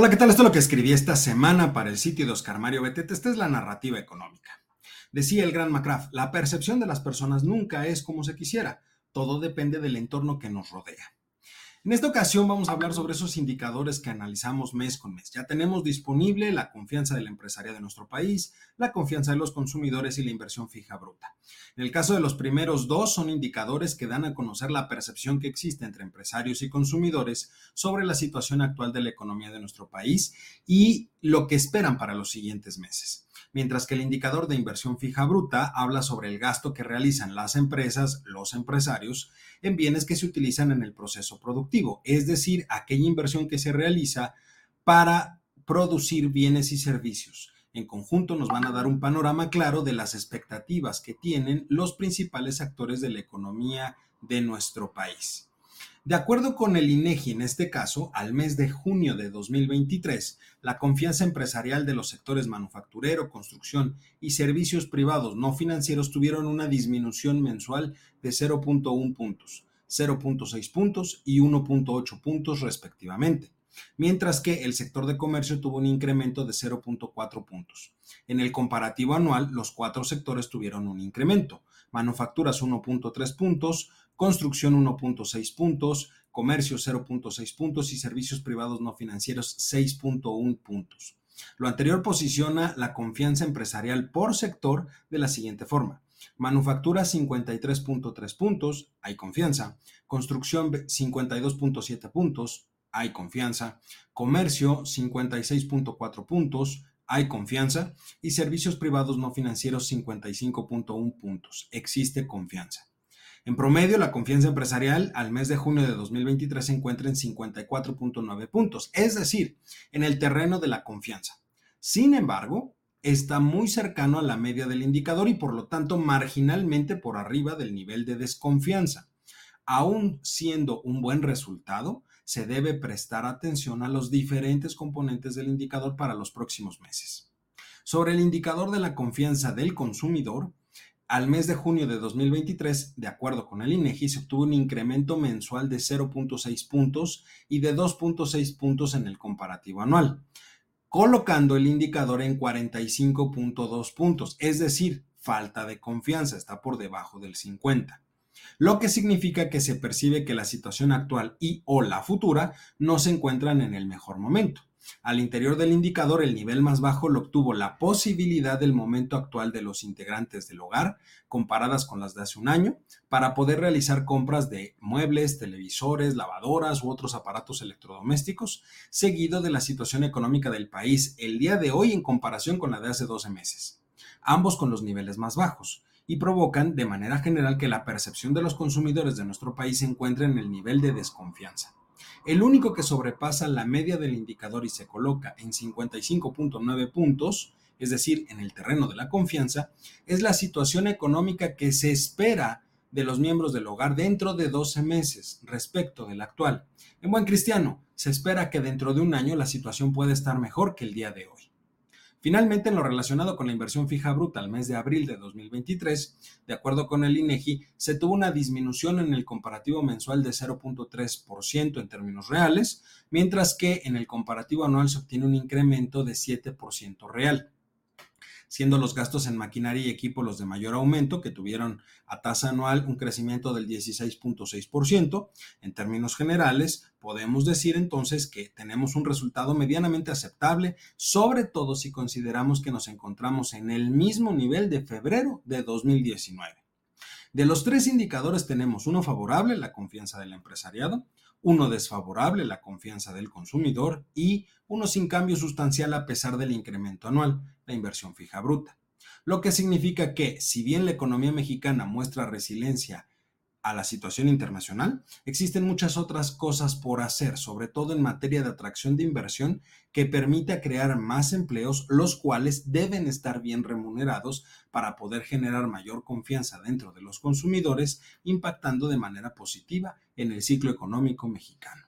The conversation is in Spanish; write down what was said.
Hola, ¿qué tal? Esto es lo que escribí esta semana para el sitio de Oscar Mario Betete. Esta es la narrativa económica. Decía el gran McCraft, la percepción de las personas nunca es como se quisiera. Todo depende del entorno que nos rodea. En esta ocasión vamos a hablar sobre esos indicadores que analizamos mes con mes. Ya tenemos disponible la confianza del empresariado de nuestro país, la confianza de los consumidores y la inversión fija bruta. En el caso de los primeros dos son indicadores que dan a conocer la percepción que existe entre empresarios y consumidores sobre la situación actual de la economía de nuestro país y lo que esperan para los siguientes meses mientras que el indicador de inversión fija bruta habla sobre el gasto que realizan las empresas, los empresarios, en bienes que se utilizan en el proceso productivo, es decir, aquella inversión que se realiza para producir bienes y servicios. En conjunto nos van a dar un panorama claro de las expectativas que tienen los principales actores de la economía de nuestro país. De acuerdo con el INEGI, en este caso, al mes de junio de 2023, la confianza empresarial de los sectores manufacturero, construcción y servicios privados no financieros tuvieron una disminución mensual de 0.1 puntos, 0.6 puntos y 1.8 puntos respectivamente, mientras que el sector de comercio tuvo un incremento de 0.4 puntos. En el comparativo anual, los cuatro sectores tuvieron un incremento, manufacturas 1.3 puntos, construcción 1.6 puntos, comercio 0.6 puntos y servicios privados no financieros 6.1 puntos. Lo anterior posiciona la confianza empresarial por sector de la siguiente forma. Manufactura 53.3 puntos, hay confianza. Construcción 52.7 puntos, hay confianza. Comercio 56.4 puntos, hay confianza. Y servicios privados no financieros 55.1 puntos, existe confianza. En promedio, la confianza empresarial al mes de junio de 2023 se encuentra en 54.9 puntos, es decir, en el terreno de la confianza. Sin embargo, está muy cercano a la media del indicador y por lo tanto marginalmente por arriba del nivel de desconfianza. Aún siendo un buen resultado, se debe prestar atención a los diferentes componentes del indicador para los próximos meses. Sobre el indicador de la confianza del consumidor, al mes de junio de 2023, de acuerdo con el INEGI, se obtuvo un incremento mensual de 0.6 puntos y de 2.6 puntos en el comparativo anual, colocando el indicador en 45.2 puntos, es decir, falta de confianza, está por debajo del 50 lo que significa que se percibe que la situación actual y o la futura no se encuentran en el mejor momento. Al interior del indicador, el nivel más bajo lo obtuvo la posibilidad del momento actual de los integrantes del hogar, comparadas con las de hace un año, para poder realizar compras de muebles, televisores, lavadoras u otros aparatos electrodomésticos, seguido de la situación económica del país el día de hoy en comparación con la de hace 12 meses, ambos con los niveles más bajos y provocan de manera general que la percepción de los consumidores de nuestro país se encuentre en el nivel de desconfianza. El único que sobrepasa la media del indicador y se coloca en 55.9 puntos, es decir, en el terreno de la confianza, es la situación económica que se espera de los miembros del hogar dentro de 12 meses respecto del actual. En buen cristiano, se espera que dentro de un año la situación pueda estar mejor que el día de hoy. Finalmente, en lo relacionado con la inversión fija bruta al mes de abril de 2023, de acuerdo con el INEGI, se tuvo una disminución en el comparativo mensual de 0.3% en términos reales, mientras que en el comparativo anual se obtiene un incremento de 7% real siendo los gastos en maquinaria y equipo los de mayor aumento, que tuvieron a tasa anual un crecimiento del 16.6%. En términos generales, podemos decir entonces que tenemos un resultado medianamente aceptable, sobre todo si consideramos que nos encontramos en el mismo nivel de febrero de 2019. De los tres indicadores tenemos uno favorable, la confianza del empresariado, uno desfavorable, la confianza del consumidor, y uno sin cambio sustancial a pesar del incremento anual, la inversión fija bruta. Lo que significa que, si bien la economía mexicana muestra resiliencia a la situación internacional, existen muchas otras cosas por hacer, sobre todo en materia de atracción de inversión, que permita crear más empleos, los cuales deben estar bien remunerados para poder generar mayor confianza dentro de los consumidores, impactando de manera positiva en el ciclo económico mexicano.